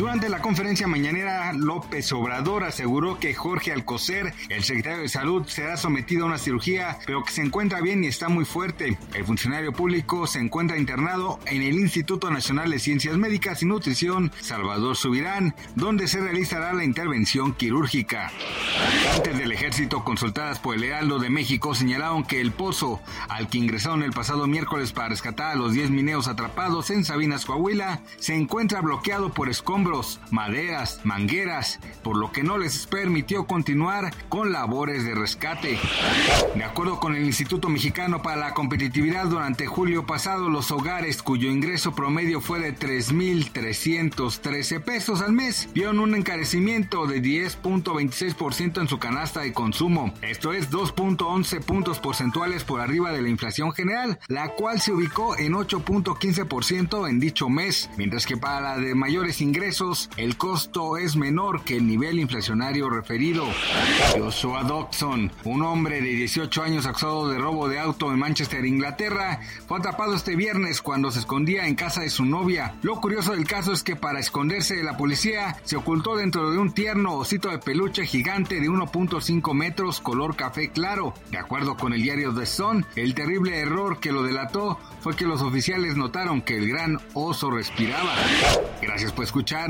Durante la conferencia mañanera, López Obrador aseguró que Jorge Alcocer, el secretario de Salud, será sometido a una cirugía, pero que se encuentra bien y está muy fuerte. El funcionario público se encuentra internado en el Instituto Nacional de Ciencias Médicas y Nutrición Salvador Subirán, donde se realizará la intervención quirúrgica. Antes del ejército, consultadas por el Heraldo de México, señalaron que el pozo al que ingresaron el pasado miércoles para rescatar a los 10 mineros atrapados en Sabinas, Coahuila, se encuentra bloqueado por escombros maderas, mangueras, por lo que no les permitió continuar con labores de rescate. De acuerdo con el Instituto Mexicano para la Competitividad, durante julio pasado los hogares cuyo ingreso promedio fue de 3.313 pesos al mes vieron un encarecimiento de 10.26% en su canasta de consumo. Esto es 2.11 puntos porcentuales por arriba de la inflación general, la cual se ubicó en 8.15% en dicho mes, mientras que para la de mayores ingresos el costo es menor que el nivel inflacionario referido. Joshua Dodson, un hombre de 18 años acusado de robo de auto en Manchester, Inglaterra, fue atrapado este viernes cuando se escondía en casa de su novia. Lo curioso del caso es que para esconderse de la policía se ocultó dentro de un tierno osito de peluche gigante de 1.5 metros color café claro. De acuerdo con el diario The Sun, el terrible error que lo delató fue que los oficiales notaron que el gran oso respiraba. Gracias por escuchar